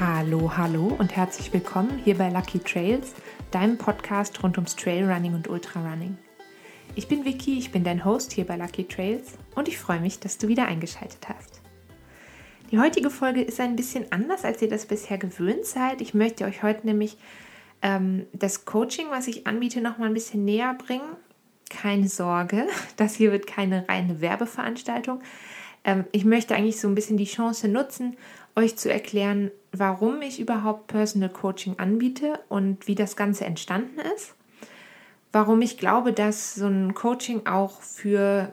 Hallo, hallo und herzlich willkommen hier bei Lucky Trails, deinem Podcast rund ums Trailrunning und Ultrarunning. Ich bin Vicky, ich bin dein Host hier bei Lucky Trails und ich freue mich, dass du wieder eingeschaltet hast. Die heutige Folge ist ein bisschen anders, als ihr das bisher gewöhnt seid. Ich möchte euch heute nämlich ähm, das Coaching, was ich anbiete, noch mal ein bisschen näher bringen. Keine Sorge, das hier wird keine reine Werbeveranstaltung. Ähm, ich möchte eigentlich so ein bisschen die Chance nutzen, euch zu erklären, warum ich überhaupt Personal Coaching anbiete und wie das Ganze entstanden ist. Warum ich glaube, dass so ein Coaching auch für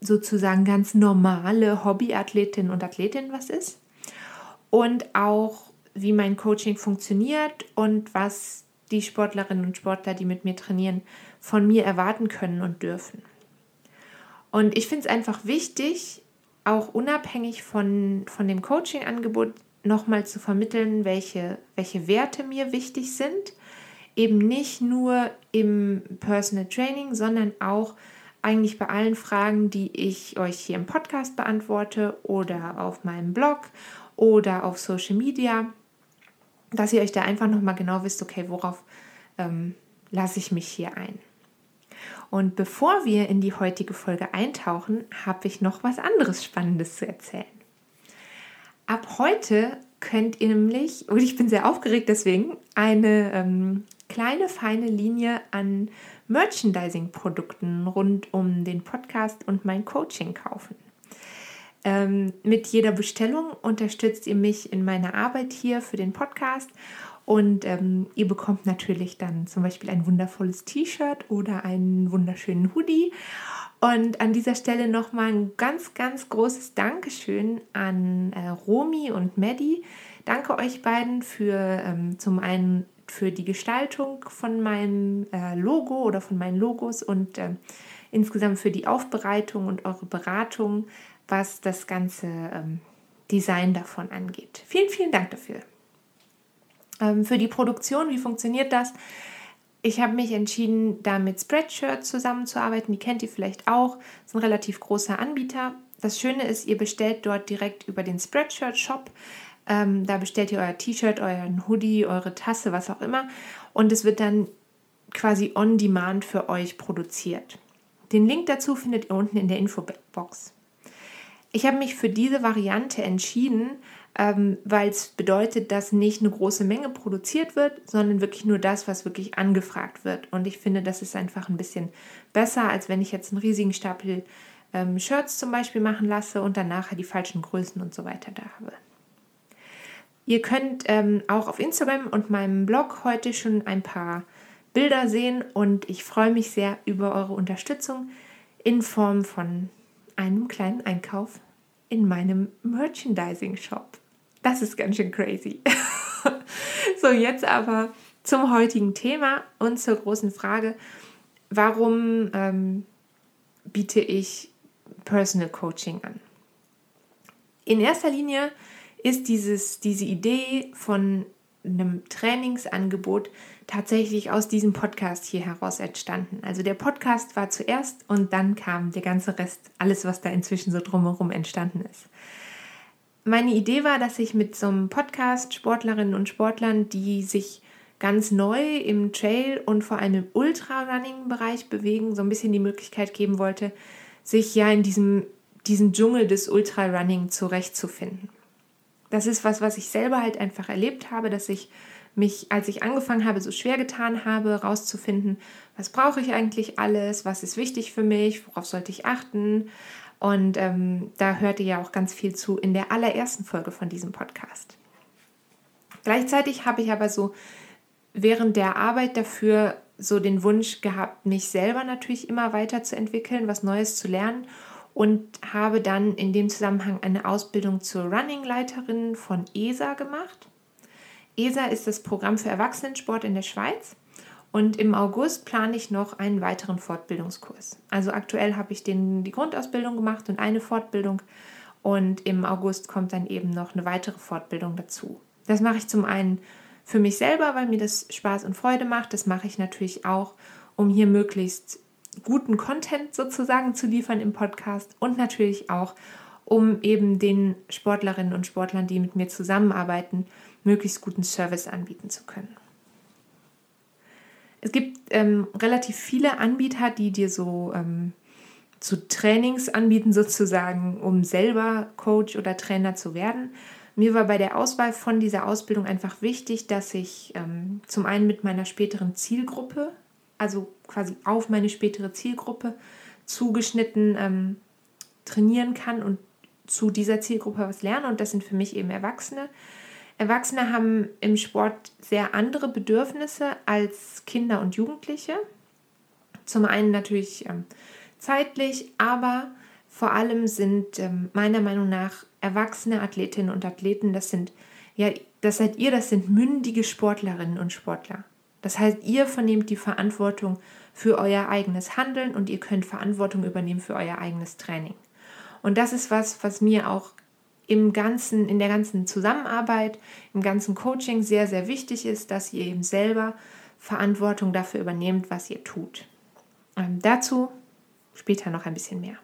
sozusagen ganz normale Hobbyathletinnen und Athletinnen was ist. Und auch, wie mein Coaching funktioniert und was die Sportlerinnen und Sportler, die mit mir trainieren, von mir erwarten können und dürfen. Und ich finde es einfach wichtig, auch unabhängig von, von dem Coaching-Angebot nochmal zu vermitteln, welche, welche Werte mir wichtig sind. Eben nicht nur im Personal Training, sondern auch eigentlich bei allen Fragen, die ich euch hier im Podcast beantworte oder auf meinem Blog oder auf Social Media, dass ihr euch da einfach nochmal genau wisst, okay, worauf ähm, lasse ich mich hier ein. Und bevor wir in die heutige Folge eintauchen, habe ich noch was anderes Spannendes zu erzählen. Ab heute könnt ihr nämlich, und ich bin sehr aufgeregt deswegen, eine ähm, kleine, feine Linie an Merchandising-Produkten rund um den Podcast und mein Coaching kaufen. Ähm, mit jeder Bestellung unterstützt ihr mich in meiner Arbeit hier für den Podcast und ähm, ihr bekommt natürlich dann zum Beispiel ein wundervolles T-Shirt oder einen wunderschönen Hoodie. Und an dieser Stelle nochmal ein ganz, ganz großes Dankeschön an äh, Romy und Maddie. Danke euch beiden für ähm, zum einen für die Gestaltung von meinem äh, Logo oder von meinen Logos und äh, insgesamt für die Aufbereitung und eure Beratung, was das ganze ähm, Design davon angeht. Vielen, vielen Dank dafür. Ähm, für die Produktion, wie funktioniert das? Ich habe mich entschieden, da mit Spreadshirt zusammenzuarbeiten. Die kennt ihr vielleicht auch. Das ist ein relativ großer Anbieter. Das Schöne ist, ihr bestellt dort direkt über den Spreadshirt-Shop. Ähm, da bestellt ihr euer T-Shirt, euren Hoodie, eure Tasse, was auch immer. Und es wird dann quasi on demand für euch produziert. Den Link dazu findet ihr unten in der Infobox. Ich habe mich für diese Variante entschieden, ähm, weil es bedeutet, dass nicht eine große Menge produziert wird, sondern wirklich nur das, was wirklich angefragt wird. Und ich finde, das ist einfach ein bisschen besser, als wenn ich jetzt einen riesigen Stapel ähm, Shirts zum Beispiel machen lasse und dann nachher die falschen Größen und so weiter da habe. Ihr könnt ähm, auch auf Instagram und meinem Blog heute schon ein paar Bilder sehen und ich freue mich sehr über eure Unterstützung in Form von einem kleinen Einkauf in meinem Merchandising-Shop. Das ist ganz schön crazy. so, jetzt aber zum heutigen Thema und zur großen Frage, warum ähm, biete ich Personal Coaching an? In erster Linie ist dieses, diese Idee von einem Trainingsangebot tatsächlich aus diesem Podcast hier heraus entstanden. Also der Podcast war zuerst und dann kam der ganze Rest, alles, was da inzwischen so drumherum entstanden ist meine Idee war, dass ich mit so einem Podcast Sportlerinnen und Sportlern, die sich ganz neu im Trail und vor allem im Ultrarunning-Bereich bewegen, so ein bisschen die Möglichkeit geben wollte, sich ja in diesem, diesem Dschungel des Ultrarunning zurechtzufinden. Das ist was, was ich selber halt einfach erlebt habe, dass ich mich, als ich angefangen habe, so schwer getan habe, rauszufinden, was brauche ich eigentlich alles, was ist wichtig für mich, worauf sollte ich achten, und ähm, da hört ihr ja auch ganz viel zu in der allerersten Folge von diesem Podcast. Gleichzeitig habe ich aber so während der Arbeit dafür so den Wunsch gehabt, mich selber natürlich immer weiterzuentwickeln, was Neues zu lernen und habe dann in dem Zusammenhang eine Ausbildung zur Running-Leiterin von ESA gemacht. ESA ist das Programm für Erwachsenensport in der Schweiz und im August plane ich noch einen weiteren Fortbildungskurs. Also aktuell habe ich den, die Grundausbildung gemacht und eine Fortbildung. Und im August kommt dann eben noch eine weitere Fortbildung dazu. Das mache ich zum einen für mich selber, weil mir das Spaß und Freude macht. Das mache ich natürlich auch, um hier möglichst guten Content sozusagen zu liefern im Podcast und natürlich auch, um eben den Sportlerinnen und Sportlern, die mit mir zusammenarbeiten, möglichst guten Service anbieten zu können. Es gibt ähm, relativ viele Anbieter, die dir so ähm, zu Trainings anbieten, sozusagen, um selber Coach oder Trainer zu werden. Mir war bei der Auswahl von dieser Ausbildung einfach wichtig, dass ich ähm, zum einen mit meiner späteren Zielgruppe, also quasi auf meine spätere Zielgruppe zugeschnitten ähm, trainieren kann und zu dieser Zielgruppe was lerne. Und das sind für mich eben Erwachsene. Erwachsene haben im Sport sehr andere Bedürfnisse als Kinder und Jugendliche. Zum einen natürlich ähm, zeitlich, aber vor allem sind ähm, meiner Meinung nach erwachsene Athletinnen und Athleten, das sind ja, das seid ihr, das sind mündige Sportlerinnen und Sportler. Das heißt, ihr vernehmt die Verantwortung für euer eigenes Handeln und ihr könnt Verantwortung übernehmen für euer eigenes Training. Und das ist was, was mir auch im ganzen, in der ganzen Zusammenarbeit, im ganzen Coaching sehr, sehr wichtig ist, dass ihr eben selber Verantwortung dafür übernehmt, was ihr tut. Ähm, dazu später noch ein bisschen mehr.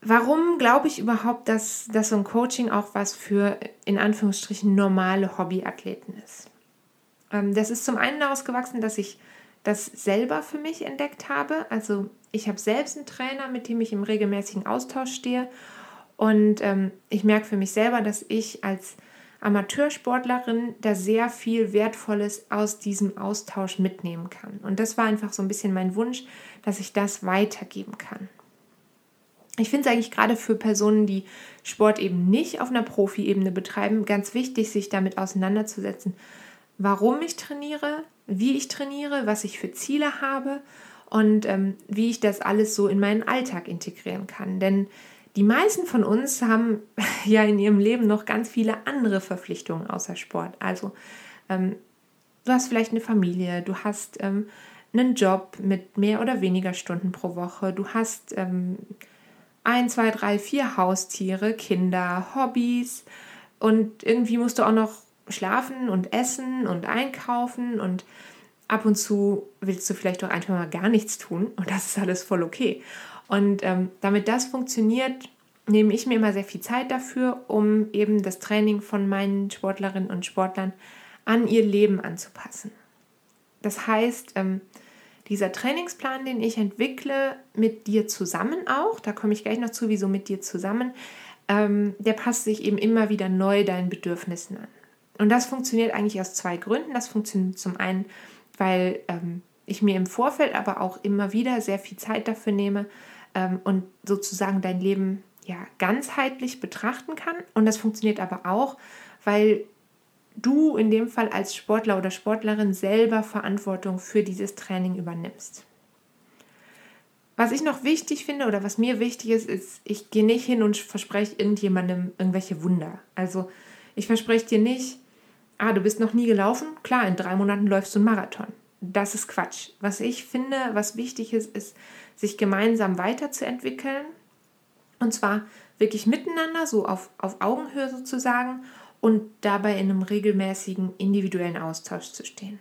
Warum glaube ich überhaupt, dass, dass so ein Coaching auch was für in Anführungsstrichen normale Hobbyathleten ist? Ähm, das ist zum einen daraus gewachsen, dass ich das selber für mich entdeckt habe. Also ich habe selbst einen Trainer, mit dem ich im regelmäßigen Austausch stehe. Und ähm, ich merke für mich selber, dass ich als Amateursportlerin da sehr viel Wertvolles aus diesem Austausch mitnehmen kann. Und das war einfach so ein bisschen mein Wunsch, dass ich das weitergeben kann. Ich finde es eigentlich gerade für Personen, die Sport eben nicht auf einer Profi-Ebene betreiben, ganz wichtig, sich damit auseinanderzusetzen, warum ich trainiere, wie ich trainiere, was ich für Ziele habe und ähm, wie ich das alles so in meinen Alltag integrieren kann. Denn die meisten von uns haben ja in ihrem Leben noch ganz viele andere Verpflichtungen außer Sport. Also ähm, du hast vielleicht eine Familie, du hast ähm, einen Job mit mehr oder weniger Stunden pro Woche, du hast ähm, ein, zwei, drei, vier Haustiere, Kinder, Hobbys und irgendwie musst du auch noch schlafen und essen und einkaufen und ab und zu willst du vielleicht auch einfach mal gar nichts tun und das ist alles voll okay. Und ähm, damit das funktioniert, nehme ich mir immer sehr viel Zeit dafür, um eben das Training von meinen Sportlerinnen und Sportlern an ihr Leben anzupassen. Das heißt, ähm, dieser Trainingsplan, den ich entwickle, mit dir zusammen auch, da komme ich gleich noch zu, wieso mit dir zusammen, ähm, der passt sich eben immer wieder neu deinen Bedürfnissen an. Und das funktioniert eigentlich aus zwei Gründen. Das funktioniert zum einen, weil ähm, ich mir im Vorfeld aber auch immer wieder sehr viel Zeit dafür nehme ähm, und sozusagen dein Leben ja ganzheitlich betrachten kann. Und das funktioniert aber auch, weil du in dem Fall als Sportler oder Sportlerin selber Verantwortung für dieses Training übernimmst. Was ich noch wichtig finde oder was mir wichtig ist, ist, ich gehe nicht hin und verspreche irgendjemandem irgendwelche Wunder. Also ich verspreche dir nicht, ah, du bist noch nie gelaufen, klar, in drei Monaten läufst du einen Marathon. Das ist Quatsch. Was ich finde, was wichtig ist, ist, sich gemeinsam weiterzuentwickeln. Und zwar wirklich miteinander, so auf, auf Augenhöhe sozusagen und dabei in einem regelmäßigen individuellen Austausch zu stehen.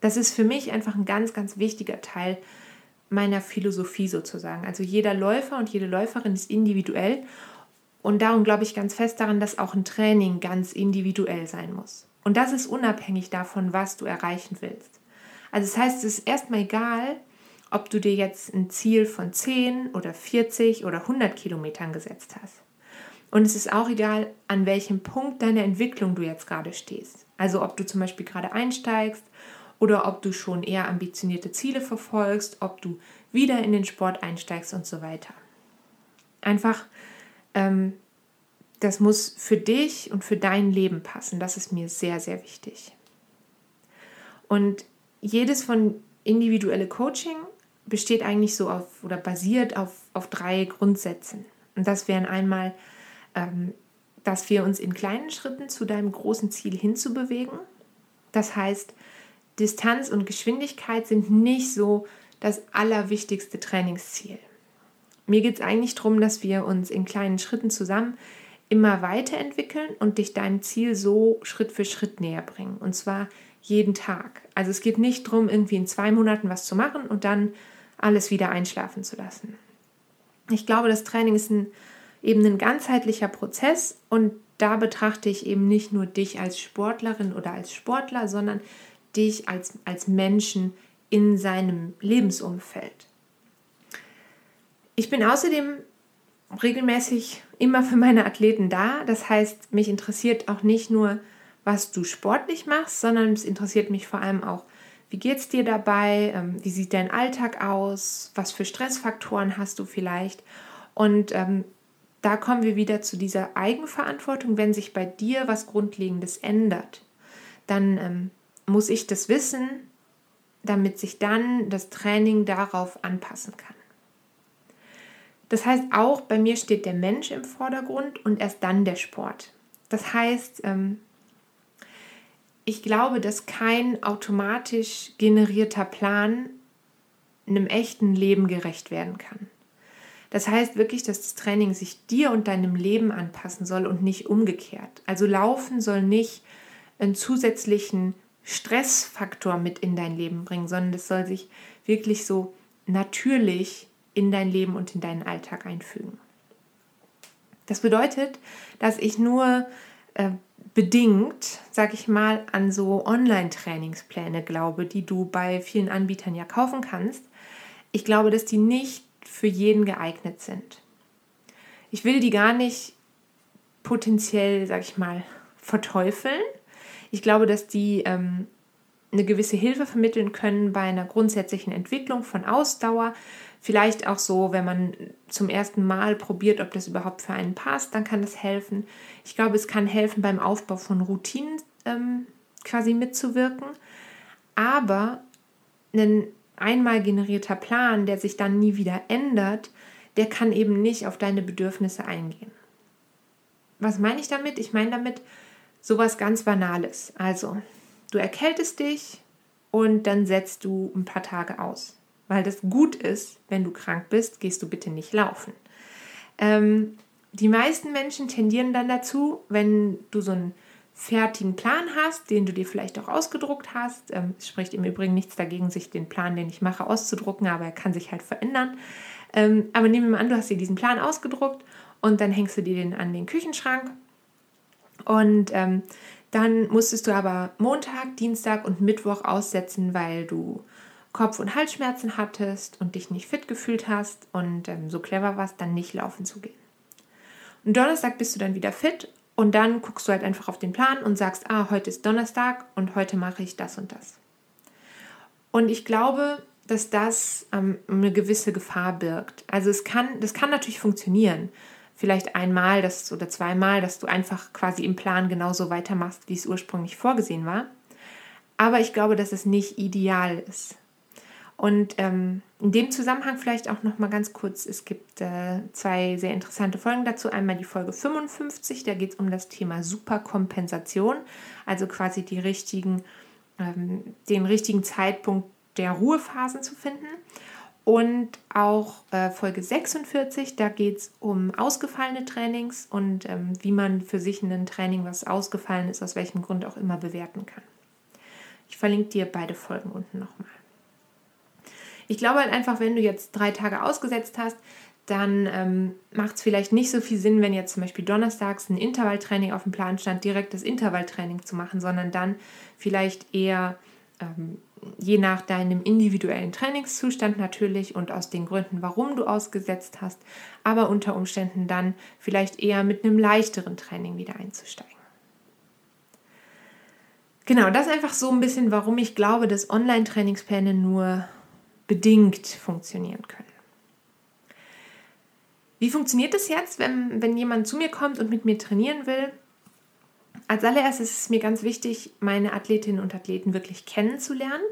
Das ist für mich einfach ein ganz, ganz wichtiger Teil meiner Philosophie sozusagen. Also jeder Läufer und jede Läuferin ist individuell und darum glaube ich ganz fest daran, dass auch ein Training ganz individuell sein muss. Und das ist unabhängig davon, was du erreichen willst. Also das heißt, es ist erstmal egal, ob du dir jetzt ein Ziel von 10 oder 40 oder 100 Kilometern gesetzt hast. Und es ist auch egal, an welchem Punkt deiner Entwicklung du jetzt gerade stehst. Also ob du zum Beispiel gerade einsteigst oder ob du schon eher ambitionierte Ziele verfolgst, ob du wieder in den Sport einsteigst und so weiter. Einfach ähm, das muss für dich und für dein Leben passen. Das ist mir sehr, sehr wichtig. Und jedes von individuelle Coaching besteht eigentlich so auf oder basiert auf, auf drei Grundsätzen. Und das wären einmal, ähm, dass wir uns in kleinen Schritten zu deinem großen Ziel hinzubewegen. Das heißt, Distanz und Geschwindigkeit sind nicht so das allerwichtigste Trainingsziel. Mir geht es eigentlich darum, dass wir uns in kleinen Schritten zusammen immer weiterentwickeln und dich deinem Ziel so Schritt für Schritt näher bringen. Und zwar jeden Tag. Also es geht nicht darum, irgendwie in zwei Monaten was zu machen und dann alles wieder einschlafen zu lassen. Ich glaube, das Training ist ein, eben ein ganzheitlicher Prozess und da betrachte ich eben nicht nur dich als Sportlerin oder als Sportler, sondern dich als, als Menschen in seinem Lebensumfeld. Ich bin außerdem regelmäßig immer für meine Athleten da. Das heißt, mich interessiert auch nicht nur, was du sportlich machst, sondern es interessiert mich vor allem auch, wie geht es dir dabei, ähm, wie sieht dein Alltag aus, was für Stressfaktoren hast du vielleicht. Und ähm, da kommen wir wieder zu dieser Eigenverantwortung. Wenn sich bei dir was Grundlegendes ändert, dann ähm, muss ich das wissen, damit sich dann das Training darauf anpassen kann. Das heißt, auch bei mir steht der Mensch im Vordergrund und erst dann der Sport. Das heißt, ähm, ich glaube, dass kein automatisch generierter Plan einem echten Leben gerecht werden kann. Das heißt wirklich, dass das Training sich dir und deinem Leben anpassen soll und nicht umgekehrt. Also Laufen soll nicht einen zusätzlichen Stressfaktor mit in dein Leben bringen, sondern es soll sich wirklich so natürlich in dein Leben und in deinen Alltag einfügen. Das bedeutet, dass ich nur äh, bedingt, sag ich mal, an so Online-Trainingspläne glaube, die du bei vielen Anbietern ja kaufen kannst. Ich glaube, dass die nicht für jeden geeignet sind. Ich will die gar nicht potenziell, sag ich mal, verteufeln. Ich glaube, dass die ähm, eine gewisse Hilfe vermitteln können bei einer grundsätzlichen Entwicklung von Ausdauer, Vielleicht auch so, wenn man zum ersten Mal probiert, ob das überhaupt für einen passt, dann kann das helfen. Ich glaube, es kann helfen beim Aufbau von Routinen ähm, quasi mitzuwirken. Aber ein einmal generierter Plan, der sich dann nie wieder ändert, der kann eben nicht auf deine Bedürfnisse eingehen. Was meine ich damit? Ich meine damit sowas ganz Banales. Also, du erkältest dich und dann setzt du ein paar Tage aus weil das gut ist, wenn du krank bist, gehst du bitte nicht laufen. Ähm, die meisten Menschen tendieren dann dazu, wenn du so einen fertigen Plan hast, den du dir vielleicht auch ausgedruckt hast. Ähm, es spricht im Übrigen nichts dagegen, sich den Plan, den ich mache, auszudrucken, aber er kann sich halt verändern. Ähm, aber nehmen wir mal an, du hast dir diesen Plan ausgedruckt und dann hängst du dir den an den Küchenschrank. Und ähm, dann musstest du aber Montag, Dienstag und Mittwoch aussetzen, weil du Kopf- und Halsschmerzen hattest und dich nicht fit gefühlt hast und ähm, so clever warst, dann nicht laufen zu gehen. Und Donnerstag bist du dann wieder fit und dann guckst du halt einfach auf den Plan und sagst, ah, heute ist Donnerstag und heute mache ich das und das. Und ich glaube, dass das ähm, eine gewisse Gefahr birgt. Also es kann, das kann natürlich funktionieren. Vielleicht einmal das, oder zweimal, dass du einfach quasi im Plan genauso weitermachst, wie es ursprünglich vorgesehen war. Aber ich glaube, dass es nicht ideal ist. Und ähm, in dem Zusammenhang vielleicht auch noch mal ganz kurz, es gibt äh, zwei sehr interessante Folgen dazu. Einmal die Folge 55, da geht es um das Thema Superkompensation, also quasi die richtigen, ähm, den richtigen Zeitpunkt der Ruhephasen zu finden. Und auch äh, Folge 46, da geht es um ausgefallene Trainings und ähm, wie man für sich ein Training, was ausgefallen ist, aus welchem Grund auch immer bewerten kann. Ich verlinke dir beide Folgen unten nochmal. Ich glaube halt einfach, wenn du jetzt drei Tage ausgesetzt hast, dann ähm, macht es vielleicht nicht so viel Sinn, wenn jetzt zum Beispiel donnerstags ein Intervalltraining auf dem Plan stand, direkt das Intervalltraining zu machen, sondern dann vielleicht eher ähm, je nach deinem individuellen Trainingszustand natürlich und aus den Gründen, warum du ausgesetzt hast, aber unter Umständen dann vielleicht eher mit einem leichteren Training wieder einzusteigen. Genau, das einfach so ein bisschen, warum ich glaube, dass Online-Trainingspläne nur bedingt funktionieren können. Wie funktioniert es jetzt, wenn, wenn jemand zu mir kommt und mit mir trainieren will? Als allererstes ist es mir ganz wichtig, meine Athletinnen und Athleten wirklich kennenzulernen.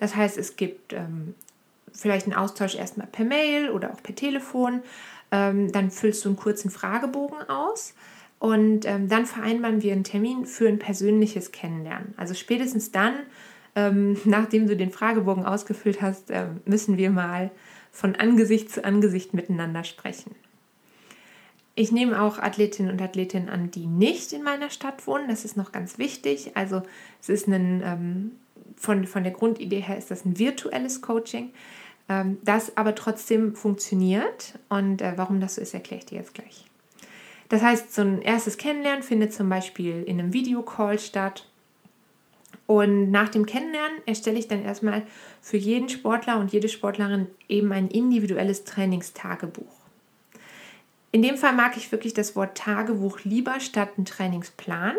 Das heißt, es gibt ähm, vielleicht einen Austausch erstmal per Mail oder auch per Telefon. Ähm, dann füllst du einen kurzen Fragebogen aus und ähm, dann vereinbaren wir einen Termin für ein persönliches Kennenlernen. Also spätestens dann ähm, nachdem du den Fragebogen ausgefüllt hast, äh, müssen wir mal von Angesicht zu Angesicht miteinander sprechen. Ich nehme auch Athletinnen und Athletinnen an, die nicht in meiner Stadt wohnen. Das ist noch ganz wichtig. Also es ist ein, ähm, von, von der Grundidee her ist das ein virtuelles Coaching. ähm, das aber trotzdem funktioniert. Und äh, warum das so ist, erkläre ich dir jetzt gleich. Das heißt, so ein erstes Kennenlernen findet zum Beispiel in einem Videocall statt. Und nach dem Kennenlernen erstelle ich dann erstmal für jeden Sportler und jede Sportlerin eben ein individuelles Trainingstagebuch. In dem Fall mag ich wirklich das Wort Tagebuch lieber statt ein Trainingsplan,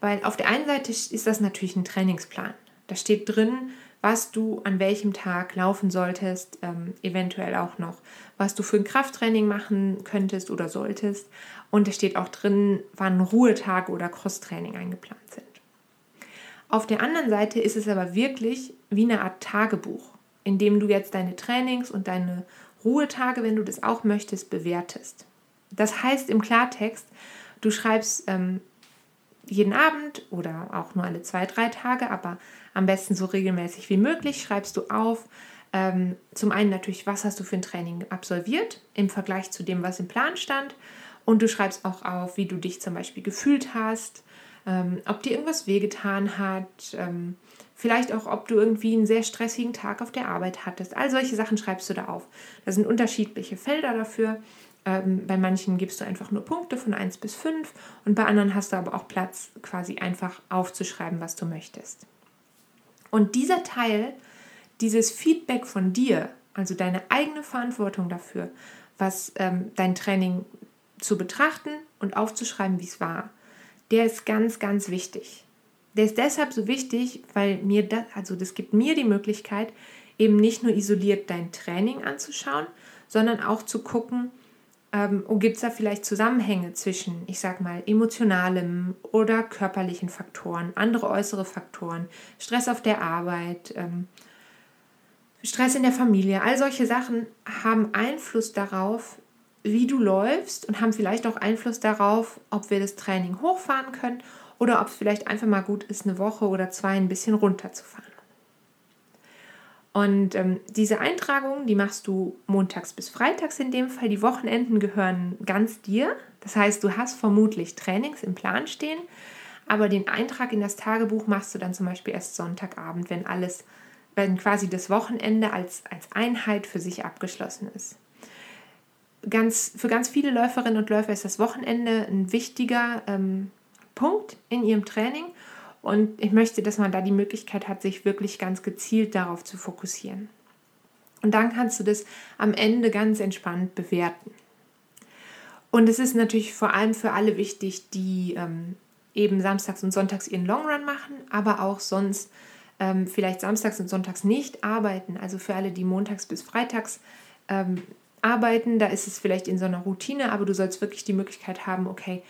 weil auf der einen Seite ist das natürlich ein Trainingsplan. Da steht drin, was du an welchem Tag laufen solltest, ähm, eventuell auch noch, was du für ein Krafttraining machen könntest oder solltest. Und es steht auch drin, wann Ruhetage oder Crosstraining eingeplant sind. Auf der anderen Seite ist es aber wirklich wie eine Art Tagebuch, in dem du jetzt deine Trainings und deine Ruhetage, wenn du das auch möchtest, bewertest. Das heißt im Klartext, du schreibst ähm, jeden Abend oder auch nur alle zwei, drei Tage, aber am besten so regelmäßig wie möglich, schreibst du auf. Ähm, zum einen natürlich, was hast du für ein Training absolviert im Vergleich zu dem, was im Plan stand. Und du schreibst auch auf, wie du dich zum Beispiel gefühlt hast, ähm, ob dir irgendwas wehgetan hat, ähm, vielleicht auch, ob du irgendwie einen sehr stressigen Tag auf der Arbeit hattest. All solche Sachen schreibst du da auf. Da sind unterschiedliche Felder dafür. Ähm, bei manchen gibst du einfach nur Punkte von 1 bis 5 und bei anderen hast du aber auch Platz, quasi einfach aufzuschreiben, was du möchtest. Und dieser Teil, dieses Feedback von dir, also deine eigene Verantwortung dafür, was ähm, dein Training zu betrachten und aufzuschreiben, wie es war, der ist ganz, ganz wichtig. Der ist deshalb so wichtig, weil mir das, also das gibt mir die Möglichkeit, eben nicht nur isoliert dein Training anzuschauen, sondern auch zu gucken, ähm, und gibt es da vielleicht Zusammenhänge zwischen, ich sag mal, emotionalem oder körperlichen Faktoren, andere äußere Faktoren, Stress auf der Arbeit, ähm, Stress in der Familie, all solche Sachen haben Einfluss darauf, wie du läufst und haben vielleicht auch Einfluss darauf, ob wir das Training hochfahren können oder ob es vielleicht einfach mal gut ist, eine Woche oder zwei ein bisschen runterzufahren. Und ähm, diese Eintragungen, die machst du montags bis freitags in dem Fall. Die Wochenenden gehören ganz dir. Das heißt, du hast vermutlich Trainings im Plan stehen, aber den Eintrag in das Tagebuch machst du dann zum Beispiel erst Sonntagabend, wenn alles, wenn quasi das Wochenende als, als Einheit für sich abgeschlossen ist. Ganz, für ganz viele Läuferinnen und Läufer ist das Wochenende ein wichtiger ähm, Punkt in ihrem Training und ich möchte, dass man da die Möglichkeit hat, sich wirklich ganz gezielt darauf zu fokussieren. Und dann kannst du das am Ende ganz entspannt bewerten. Und es ist natürlich vor allem für alle wichtig, die ähm, eben samstags und sonntags ihren Longrun machen, aber auch sonst ähm, vielleicht samstags und sonntags nicht arbeiten. Also für alle, die montags bis freitags ähm, arbeiten, da ist es vielleicht in so einer Routine, aber du sollst wirklich die Möglichkeit haben, okay,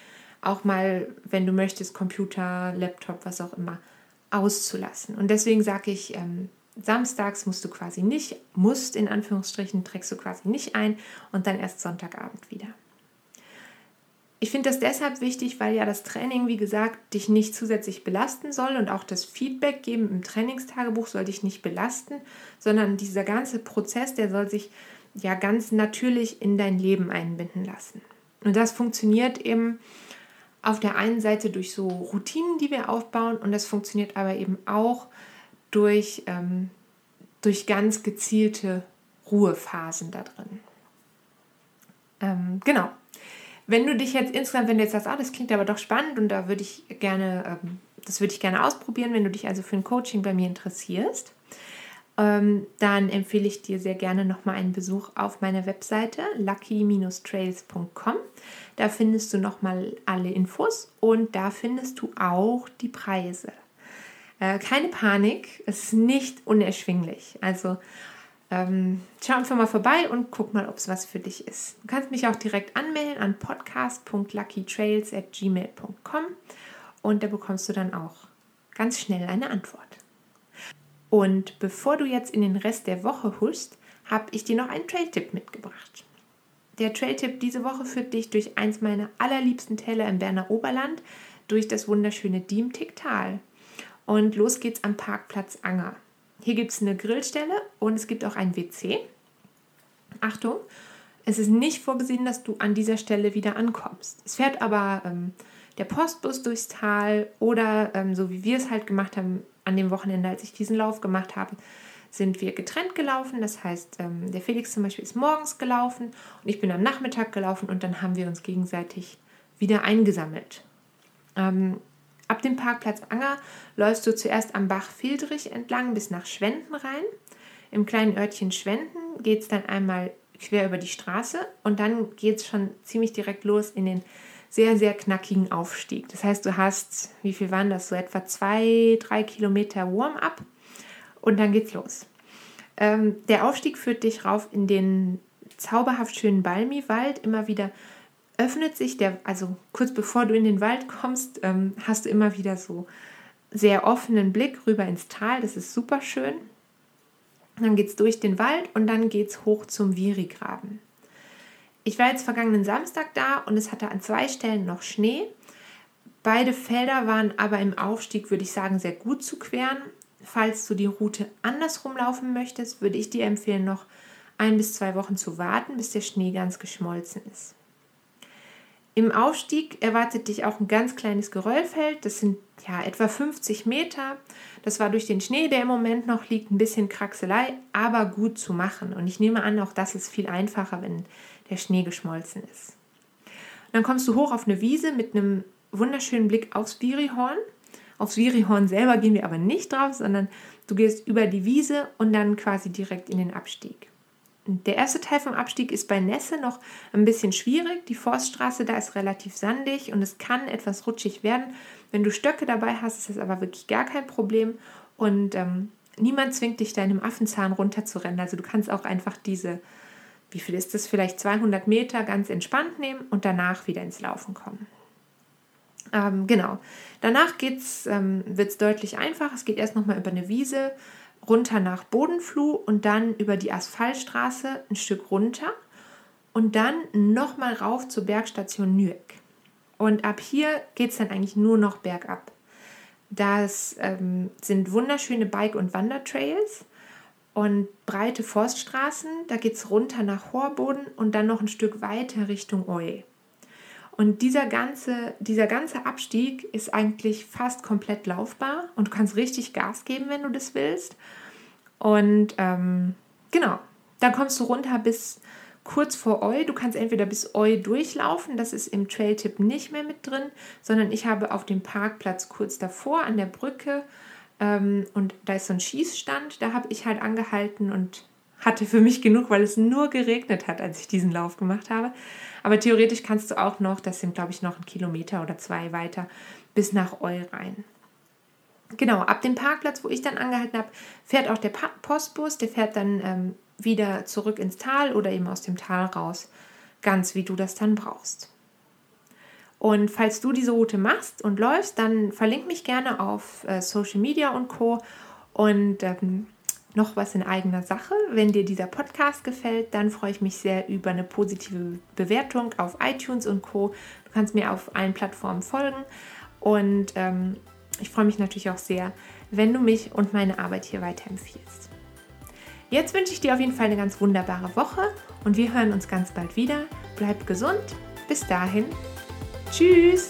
auch mal, wenn du möchtest, Computer, Laptop, was auch immer, auszulassen. Und deswegen sage ich, ähm, samstags musst du quasi nicht, musst in Anführungsstrichen, trägst du quasi nicht ein und dann erst Sonntagabend wieder. Ich finde das deshalb wichtig, weil ja das Training, wie gesagt, dich nicht zusätzlich belasten soll und auch das Feedback geben im Trainingstagebuch soll dich nicht belasten, sondern dieser ganze Prozess, der soll sich ja ganz natürlich in dein Leben einbinden lassen. Und das funktioniert eben auf der einen Seite durch so Routinen, die wir aufbauen, und das funktioniert aber eben auch durch, ähm, durch ganz gezielte Ruhephasen da drin. Ähm, genau. Wenn du dich jetzt insgesamt, wenn du jetzt sagst, ah, das klingt aber doch spannend und da würde ich gerne, ähm, das würde ich gerne ausprobieren, wenn du dich also für ein Coaching bei mir interessierst, dann empfehle ich dir sehr gerne nochmal einen Besuch auf meiner Webseite lucky-trails.com. Da findest du nochmal alle Infos und da findest du auch die Preise. Äh, keine Panik, es ist nicht unerschwinglich. Also ähm, schau einfach mal vorbei und guck mal, ob es was für dich ist. Du kannst mich auch direkt anmelden an podcast.luckytrails.gmail.com und da bekommst du dann auch ganz schnell eine Antwort. Und bevor du jetzt in den Rest der Woche huschst, habe ich dir noch einen Trail-Tipp mitgebracht. Der Trail-Tipp diese Woche führt dich durch eins meiner allerliebsten Täler im Berner Oberland, durch das wunderschöne Diemticktal. Und los geht's am Parkplatz Anger. Hier gibt es eine Grillstelle und es gibt auch ein WC. Achtung, es ist nicht vorgesehen, dass du an dieser Stelle wieder ankommst. Es fährt aber ähm, der Postbus durchs Tal oder ähm, so wie wir es halt gemacht haben an dem Wochenende, als ich diesen Lauf gemacht habe, sind wir getrennt gelaufen. Das heißt, ähm, der Felix zum Beispiel ist morgens gelaufen und ich bin am Nachmittag gelaufen und dann haben wir uns gegenseitig wieder eingesammelt. Ähm, ab dem Parkplatz Anger läufst du zuerst am Bach Fildrich entlang bis nach Schwenden rein. Im kleinen Örtchen Schwenden geht es dann einmal quer über die Straße und dann geht es schon ziemlich direkt los in den sehr, sehr knackigen Aufstieg. Das heißt, du hast, wie viel waren das, so etwa zwei, drei Kilometer Warm-up und dann geht's los. Ähm, der Aufstieg führt dich rauf in den zauberhaft schönen Balmi-Wald. Immer wieder öffnet sich der, also kurz bevor du in den Wald kommst, ähm, hast du immer wieder so sehr offenen Blick rüber ins Tal. Das ist super schön. Dann geht es durch den Wald und dann geht es hoch zum Virigraben. Ich war jetzt vergangenen Samstag da und es hatte an zwei Stellen noch Schnee. Beide Felder waren aber im Aufstieg, würde ich sagen, sehr gut zu queren. Falls du die Route andersrum laufen möchtest, würde ich dir empfehlen, noch ein bis zwei Wochen zu warten, bis der Schnee ganz geschmolzen ist. Im Aufstieg erwartet dich auch ein ganz kleines Geröllfeld. Das sind ja etwa 50 Meter. Das war durch den Schnee, der im Moment noch liegt, ein bisschen Kraxelei, aber gut zu machen. Und ich nehme an, auch das ist viel einfacher, wenn der Schnee geschmolzen ist. Und dann kommst du hoch auf eine Wiese mit einem wunderschönen Blick aufs Virihorn. Aufs Virihorn selber gehen wir aber nicht drauf, sondern du gehst über die Wiese und dann quasi direkt in den Abstieg. Der erste Teil vom Abstieg ist bei Nässe noch ein bisschen schwierig. Die Forststraße da ist relativ sandig und es kann etwas rutschig werden. Wenn du Stöcke dabei hast, ist das aber wirklich gar kein Problem. Und ähm, niemand zwingt dich, deinem Affenzahn runterzurennen. Also du kannst auch einfach diese wie viel ist das, vielleicht 200 Meter ganz entspannt nehmen und danach wieder ins Laufen kommen. Ähm, genau. Danach ähm, wird es deutlich einfacher. Es geht erst nochmal über eine Wiese runter nach Bodenfluh und dann über die Asphaltstraße ein Stück runter und dann nochmal rauf zur Bergstation Nürk. Und ab hier geht es dann eigentlich nur noch bergab. Das ähm, sind wunderschöne Bike- und Wandertrails und breite Forststraßen. Da geht es runter nach Horboden und dann noch ein Stück weiter Richtung Oe. Und dieser ganze, dieser ganze Abstieg ist eigentlich fast komplett laufbar und du kannst richtig Gas geben, wenn du das willst. Und ähm, genau, dann kommst du runter bis kurz vor Eu. Du kannst entweder bis Eu durchlaufen, das ist im Trailtip nicht mehr mit drin, sondern ich habe auf dem Parkplatz kurz davor an der Brücke ähm, und da ist so ein Schießstand, da habe ich halt angehalten und hatte für mich genug, weil es nur geregnet hat, als ich diesen Lauf gemacht habe. Aber theoretisch kannst du auch noch, das sind glaube ich noch ein Kilometer oder zwei weiter, bis nach Eu rein. Genau, ab dem Parkplatz, wo ich dann angehalten habe, fährt auch der Postbus, der fährt dann ähm, wieder zurück ins Tal oder eben aus dem Tal raus, ganz wie du das dann brauchst. Und falls du diese Route machst und läufst, dann verlink mich gerne auf äh, Social Media und Co. Und ähm, noch was in eigener Sache. Wenn dir dieser Podcast gefällt, dann freue ich mich sehr über eine positive Bewertung auf iTunes und Co. Du kannst mir auf allen Plattformen folgen. Und ähm, ich freue mich natürlich auch sehr, wenn du mich und meine Arbeit hier weiterempfiehlst. Jetzt wünsche ich dir auf jeden Fall eine ganz wunderbare Woche und wir hören uns ganz bald wieder. Bleib gesund. Bis dahin, Tschüss!